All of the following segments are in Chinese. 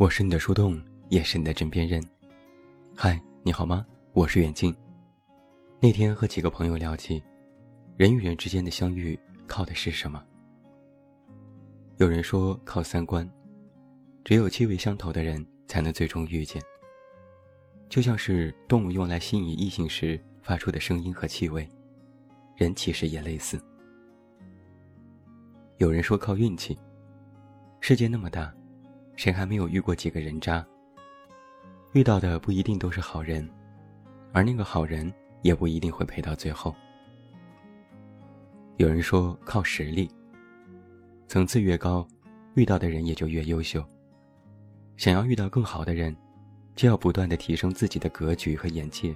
我是你的树洞，也是你的枕边人。嗨，你好吗？我是远近。那天和几个朋友聊起，人与人之间的相遇靠的是什么？有人说靠三观，只有气味相投的人才能最终遇见。就像是动物用来吸引异性时发出的声音和气味，人其实也类似。有人说靠运气，世界那么大。谁还没有遇过几个人渣？遇到的不一定都是好人，而那个好人也不一定会陪到最后。有人说靠实力，层次越高，遇到的人也就越优秀。想要遇到更好的人，就要不断的提升自己的格局和眼界，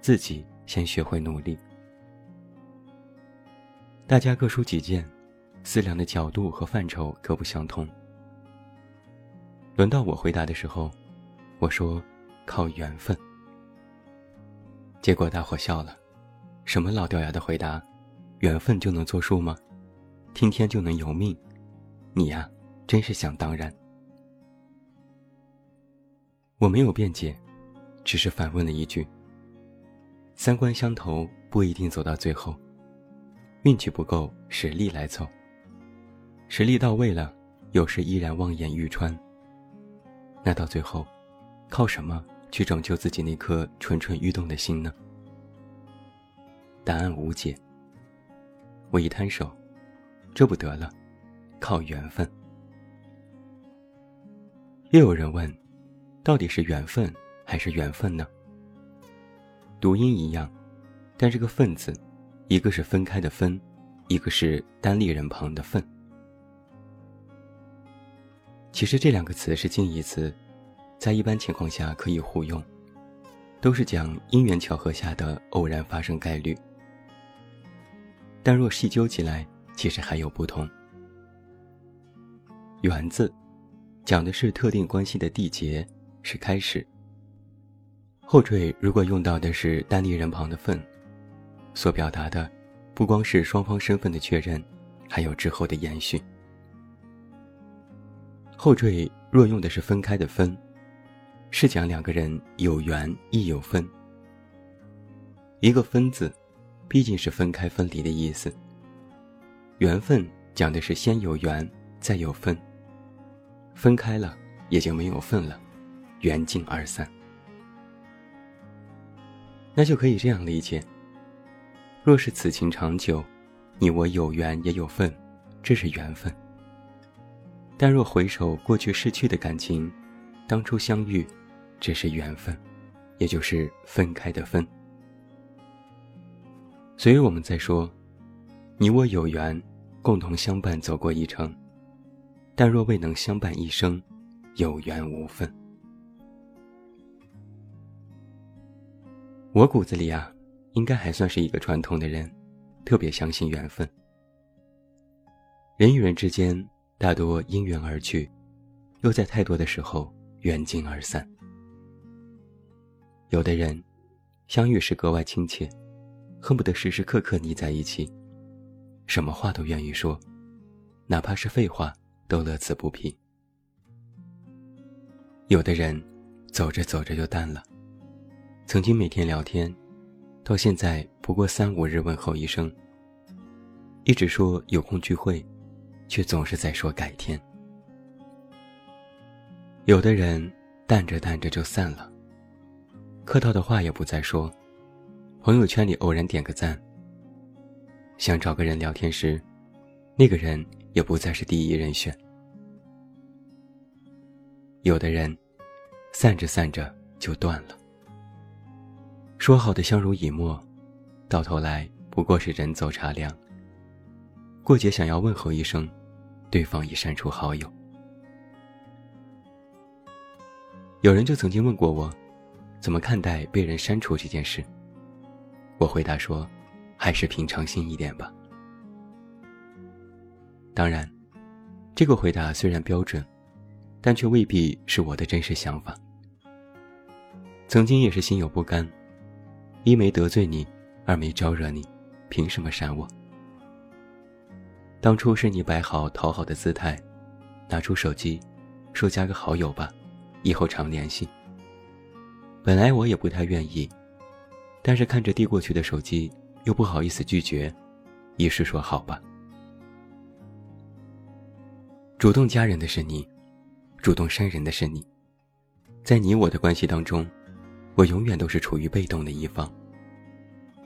自己先学会努力。大家各抒己见，思量的角度和范畴各不相同。轮到我回答的时候，我说：“靠缘分。”结果大伙笑了，什么老掉牙的回答？缘分就能作数吗？听天就能由命？你呀，真是想当然。我没有辩解，只是反问了一句：“三观相投不一定走到最后，运气不够，实力来凑。实力到位了，有时依然望眼欲穿。”那到最后，靠什么去拯救自己那颗蠢蠢欲动的心呢？答案无解。我一摊手，这不得了，靠缘分。又有人问，到底是缘分还是缘分呢？读音一样，但这个“分”字，一个是分开的“分”，一个是单立人旁的“份”。其实这两个词是近义词，在一般情况下可以互用，都是讲因缘巧合下的偶然发生概率。但若细究起来，其实还有不同。缘字，讲的是特定关系的缔结，是开始。后缀如果用到的是单立人旁的“份”，所表达的，不光是双方身份的确认，还有之后的延续。后缀若用的是分开的“分”，是讲两个人有缘亦有分。一个“分”字，毕竟是分开分离的意思。缘分讲的是先有缘，再有分。分开了，也就没有份了，缘尽而散。那就可以这样理解：若是此情长久，你我有缘也有份，这是缘分。但若回首过去逝去的感情，当初相遇，只是缘分，也就是分开的分。所以我们在说，你我有缘，共同相伴走过一程，但若未能相伴一生，有缘无分。我骨子里啊，应该还算是一个传统的人，特别相信缘分。人与人之间。大多因缘而聚，又在太多的时候缘尽而散。有的人相遇时格外亲切，恨不得时时刻刻腻在一起，什么话都愿意说，哪怕是废话都乐此不疲。有的人走着走着就淡了，曾经每天聊天，到现在不过三五日问候一声，一直说有空聚会。却总是在说改天。有的人淡着淡着就散了，客套的话也不再说，朋友圈里偶然点个赞。想找个人聊天时，那个人也不再是第一人选。有的人散着散着就断了，说好的相濡以沫，到头来不过是人走茶凉。过节想要问候一声，对方已删除好友。有人就曾经问过我，怎么看待被人删除这件事？我回答说，还是平常心一点吧。当然，这个回答虽然标准，但却未必是我的真实想法。曾经也是心有不甘，一没得罪你，二没招惹你，凭什么删我？当初是你摆好讨好的姿态，拿出手机，说加个好友吧，以后常联系。本来我也不太愿意，但是看着递过去的手机，又不好意思拒绝，于是说好吧。主动加人的是你，主动删人的是你，在你我的关系当中，我永远都是处于被动的一方。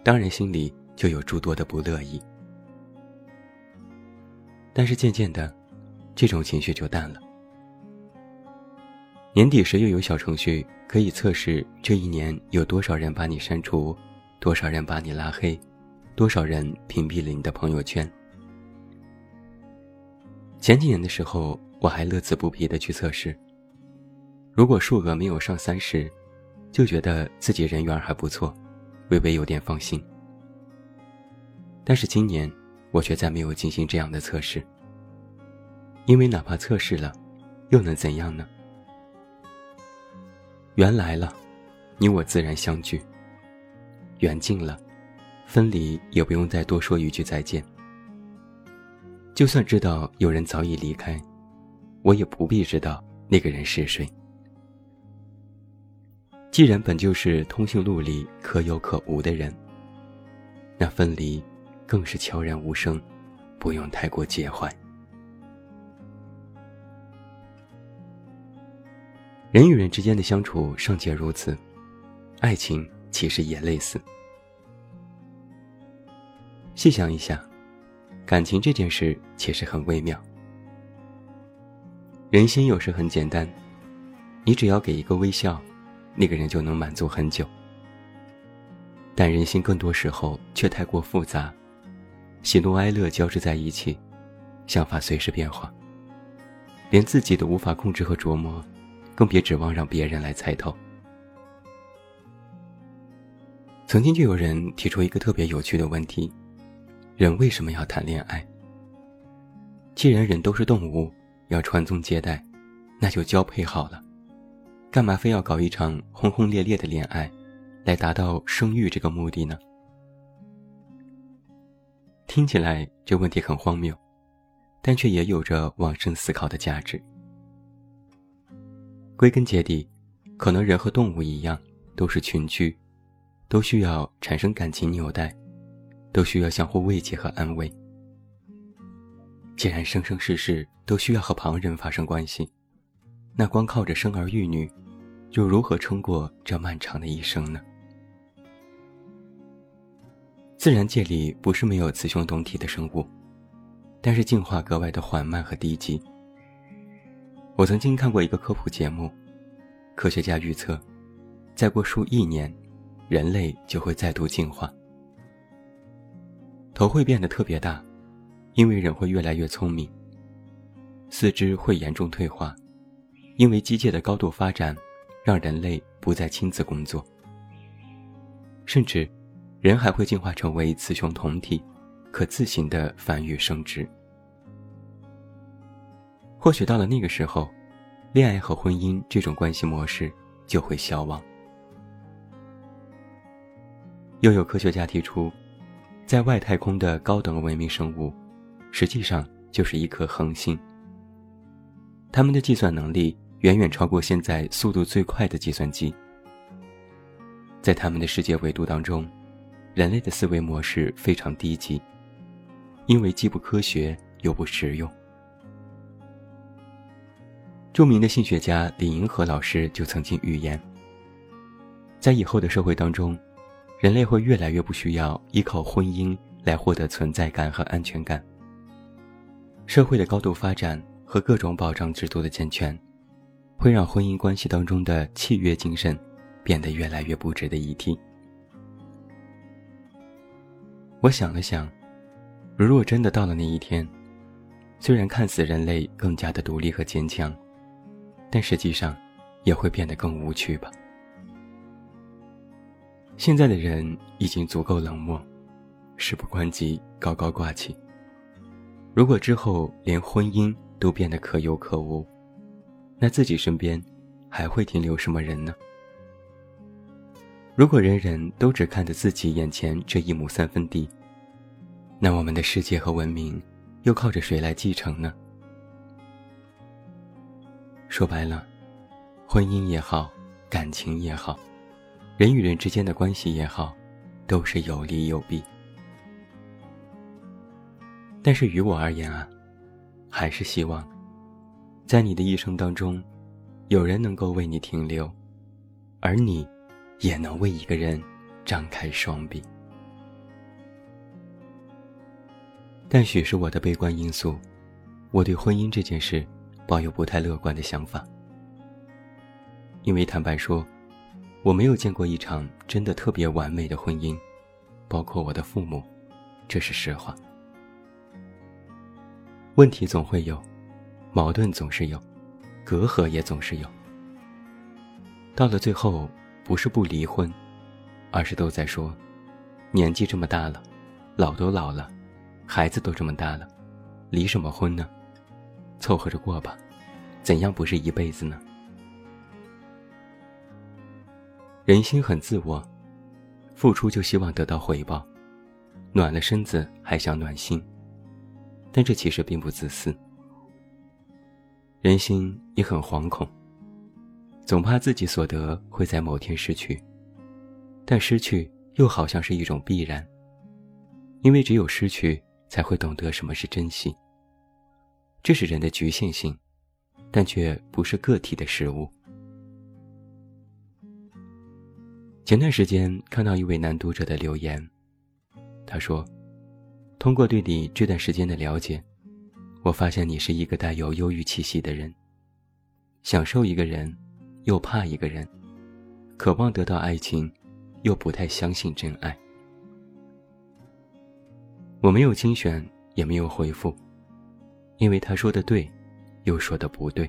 当然心里就有诸多的不乐意，但是渐渐的，这种情绪就淡了。年底时又有小程序可以测试这一年有多少人把你删除，多少人把你拉黑，多少人屏蔽了你的朋友圈。前几年的时候，我还乐此不疲的去测试。如果数额没有上三十，就觉得自己人缘还不错，微微有点放心。但是今年，我却再没有进行这样的测试，因为哪怕测试了，又能怎样呢？缘来了，你我自然相聚；缘尽了，分离也不用再多说一句再见。就算知道有人早已离开，我也不必知道那个人是谁。既然本就是通讯录里可有可无的人，那分离更是悄然无声，不用太过介怀。人与人之间的相处尚且如此，爱情其实也类似。细想一下，感情这件事其实很微妙。人心有时很简单，你只要给一个微笑，那个人就能满足很久。但人心更多时候却太过复杂，喜怒哀乐交织在一起，想法随时变化，连自己都无法控制和琢磨。更别指望让别人来猜透。曾经就有人提出一个特别有趣的问题：人为什么要谈恋爱？既然人都是动物，要传宗接代，那就交配好了，干嘛非要搞一场轰轰烈烈的恋爱，来达到生育这个目的呢？听起来这问题很荒谬，但却也有着往深思考的价值。归根结底，可能人和动物一样，都是群居，都需要产生感情纽带，都需要相互慰藉和安慰。既然生生世世都需要和旁人发生关系，那光靠着生儿育女，又如何撑过这漫长的一生呢？自然界里不是没有雌雄同体的生物，但是进化格外的缓慢和低级。我曾经看过一个科普节目，科学家预测，再过数亿年，人类就会再度进化，头会变得特别大，因为人会越来越聪明；四肢会严重退化，因为机械的高度发展，让人类不再亲自工作；甚至，人还会进化成为雌雄同体，可自行的繁育生殖。或许到了那个时候，恋爱和婚姻这种关系模式就会消亡。又有科学家提出，在外太空的高等文明生物，实际上就是一颗恒星。他们的计算能力远远超过现在速度最快的计算机。在他们的世界维度当中，人类的思维模式非常低级，因为既不科学又不实用。著名的性学家李银河老师就曾经预言，在以后的社会当中，人类会越来越不需要依靠婚姻来获得存在感和安全感。社会的高度发展和各种保障制度的健全，会让婚姻关系当中的契约精神变得越来越不值得一提。我想了想，如若真的到了那一天，虽然看似人类更加的独立和坚强。但实际上，也会变得更无趣吧。现在的人已经足够冷漠，事不关己，高高挂起。如果之后连婚姻都变得可有可无，那自己身边还会停留什么人呢？如果人人都只看着自己眼前这一亩三分地，那我们的世界和文明又靠着谁来继承呢？说白了，婚姻也好，感情也好，人与人之间的关系也好，都是有利有弊。但是于我而言啊，还是希望，在你的一生当中，有人能够为你停留，而你，也能为一个人张开双臂。但许是我的悲观因素，我对婚姻这件事抱有不太乐观的想法。因为坦白说，我没有见过一场真的特别完美的婚姻，包括我的父母，这是实话。问题总会有，矛盾总是有，隔阂也总是有。到了最后，不是不离婚，而是都在说，年纪这么大了，老都老了。孩子都这么大了，离什么婚呢？凑合着过吧，怎样不是一辈子呢？人心很自我，付出就希望得到回报，暖了身子还想暖心，但这其实并不自私。人心也很惶恐，总怕自己所得会在某天失去，但失去又好像是一种必然，因为只有失去。才会懂得什么是珍惜。这是人的局限性，但却不是个体的事物。前段时间看到一位男读者的留言，他说：“通过对你这段时间的了解，我发现你是一个带有忧郁气息的人，享受一个人，又怕一个人，渴望得到爱情，又不太相信真爱。”我没有精选，也没有回复，因为他说的对，又说的不对。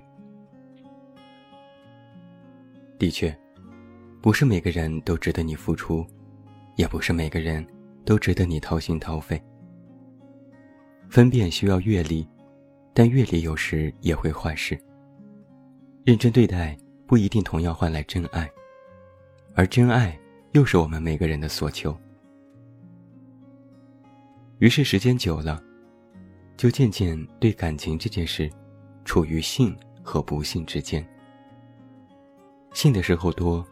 的确，不是每个人都值得你付出，也不是每个人都值得你掏心掏肺。分辨需要阅历，但阅历有时也会坏事。认真对待不一定同样换来真爱，而真爱又是我们每个人的所求。于是时间久了，就渐渐对感情这件事，处于信和不信之间。信的时候多，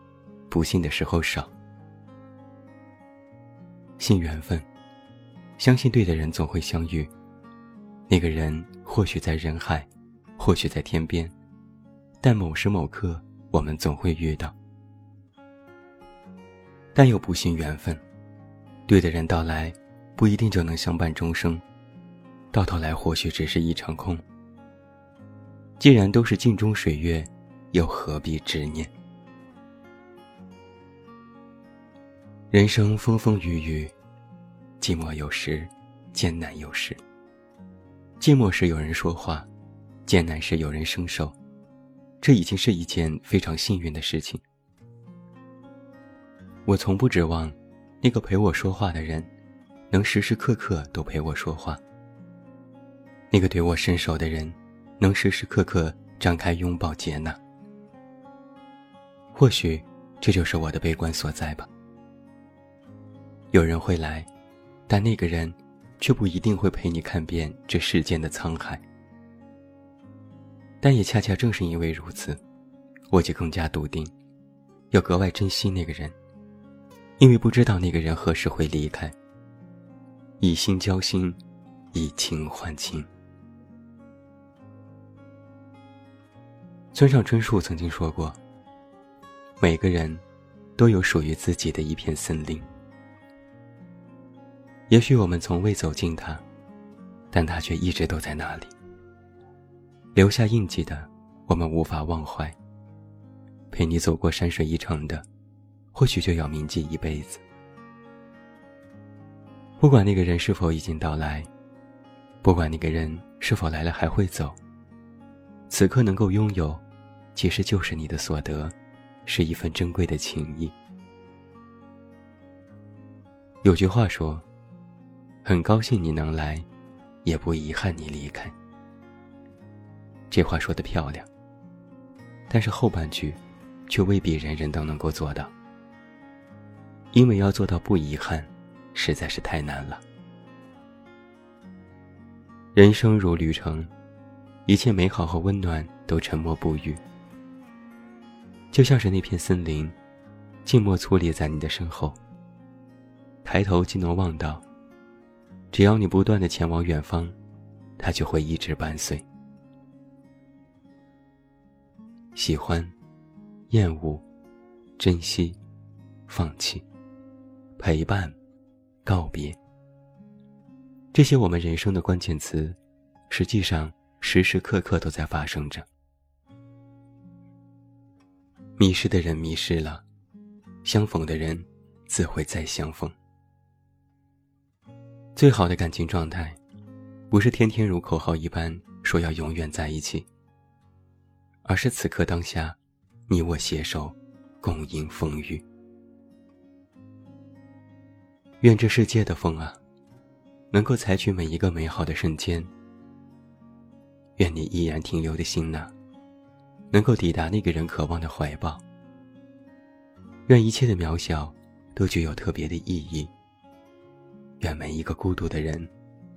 不信的时候少。信缘分，相信对的人总会相遇。那个人或许在人海，或许在天边，但某时某刻我们总会遇到。但又不信缘分，对的人到来。不一定就能相伴终生，到头来或许只是一场空。既然都是镜中水月，又何必执念？人生风风雨雨，寂寞有时，艰难有时。寂寞时有人说话，艰难时有人伸手，这已经是一件非常幸运的事情。我从不指望那个陪我说话的人。能时时刻刻都陪我说话。那个对我伸手的人，能时时刻刻张开拥抱接纳。或许，这就是我的悲观所在吧。有人会来，但那个人，却不一定会陪你看遍这世间的沧海。但也恰恰正是因为如此，我就更加笃定，要格外珍惜那个人，因为不知道那个人何时会离开。以心交心，以情换情。村上春树曾经说过：“每个人都有属于自己的一片森林。也许我们从未走进它，但它却一直都在那里。留下印记的，我们无法忘怀；陪你走过山水一程的，或许就要铭记一辈子。”不管那个人是否已经到来，不管那个人是否来了还会走，此刻能够拥有，其实就是你的所得，是一份珍贵的情谊。有句话说：“很高兴你能来，也不遗憾你离开。”这话说的漂亮，但是后半句，却未必人人都能够做到，因为要做到不遗憾。实在是太难了。人生如旅程，一切美好和温暖都沉默不语。就像是那片森林，静默矗立在你的身后。抬头即能望到，只要你不断的前往远方，它就会一直伴随。喜欢、厌恶、珍惜、放弃、陪伴、告别，这些我们人生的关键词，实际上时时刻刻都在发生着。迷失的人迷失了，相逢的人自会再相逢。最好的感情状态，不是天天如口号一般说要永远在一起，而是此刻当下，你我携手，共迎风雨。愿这世界的风啊，能够采取每一个美好的瞬间。愿你依然停留的心呐，能够抵达那个人渴望的怀抱。愿一切的渺小，都具有特别的意义。愿每一个孤独的人，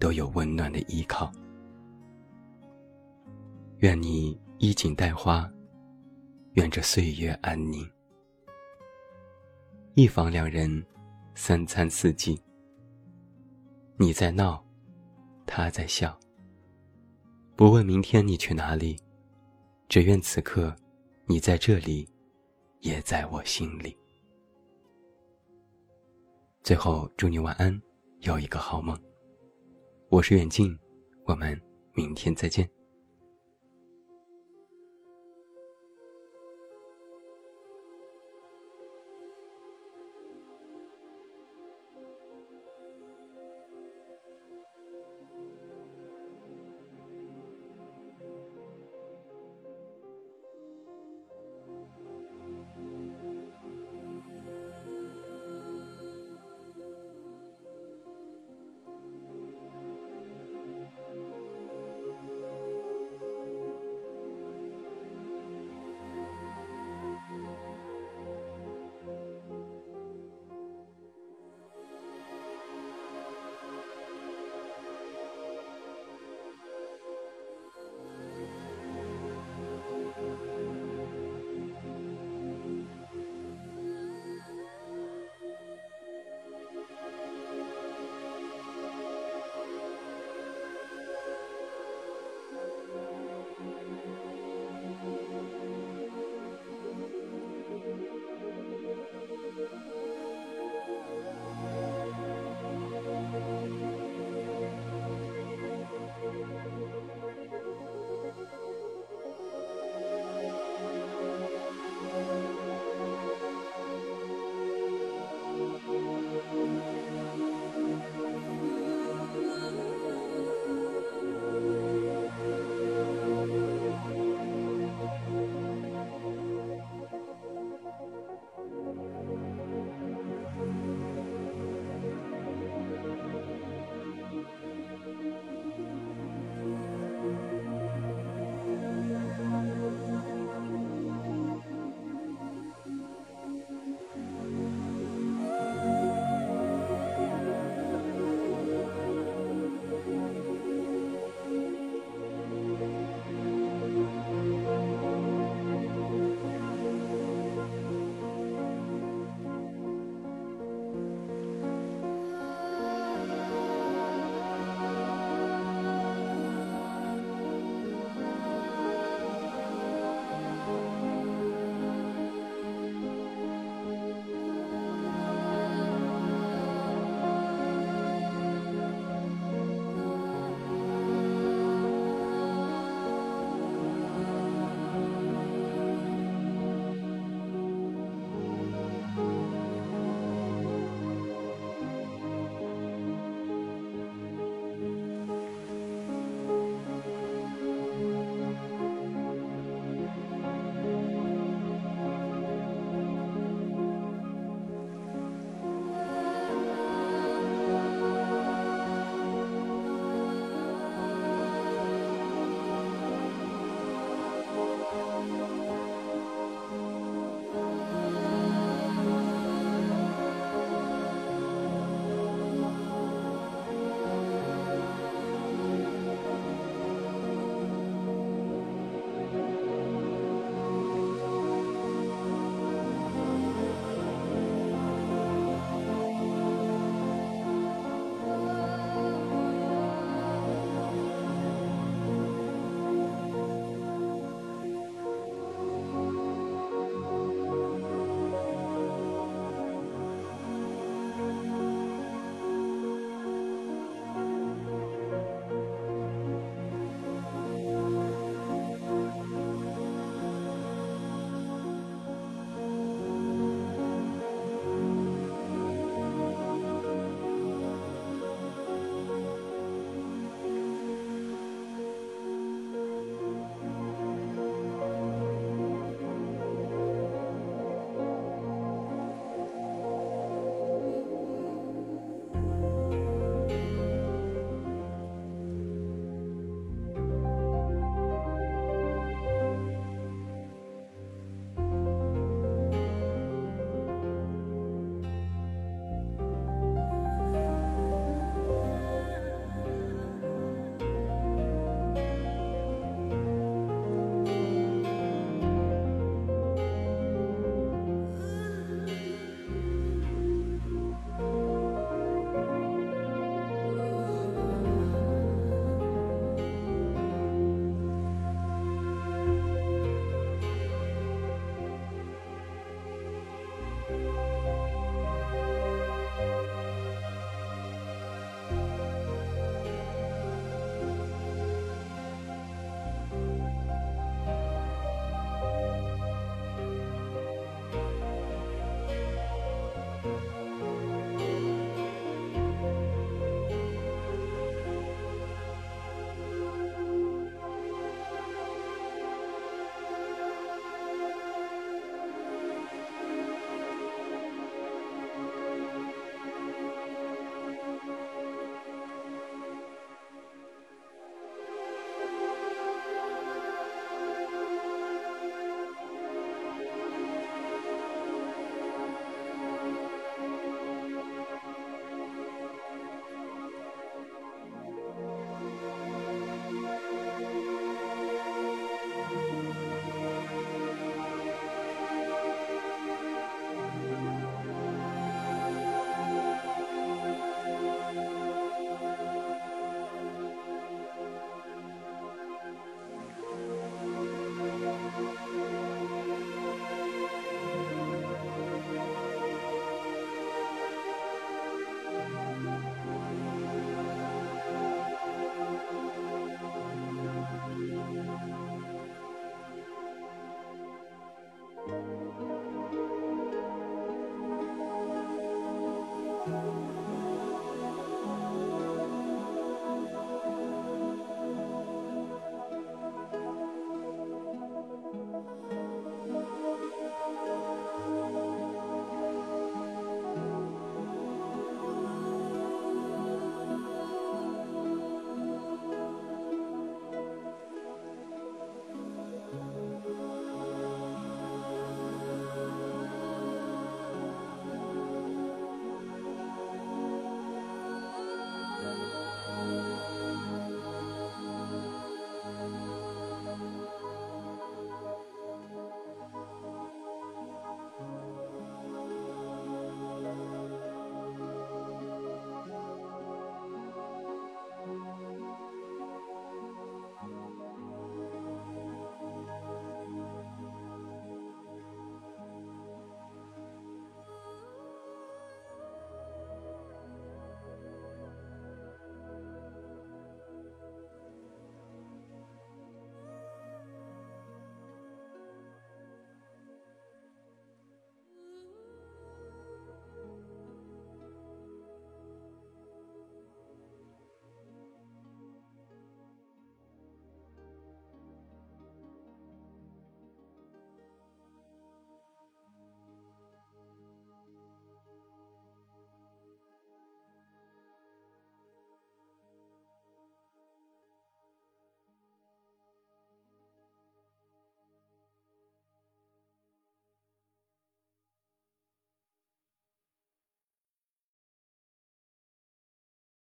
都有温暖的依靠。愿你衣锦带花，愿这岁月安宁。一房两人，三餐四季。你在闹，他在笑。不问明天你去哪里，只愿此刻，你在这里，也在我心里。最后，祝你晚安。有一个好梦。我是远近，我们明天再见。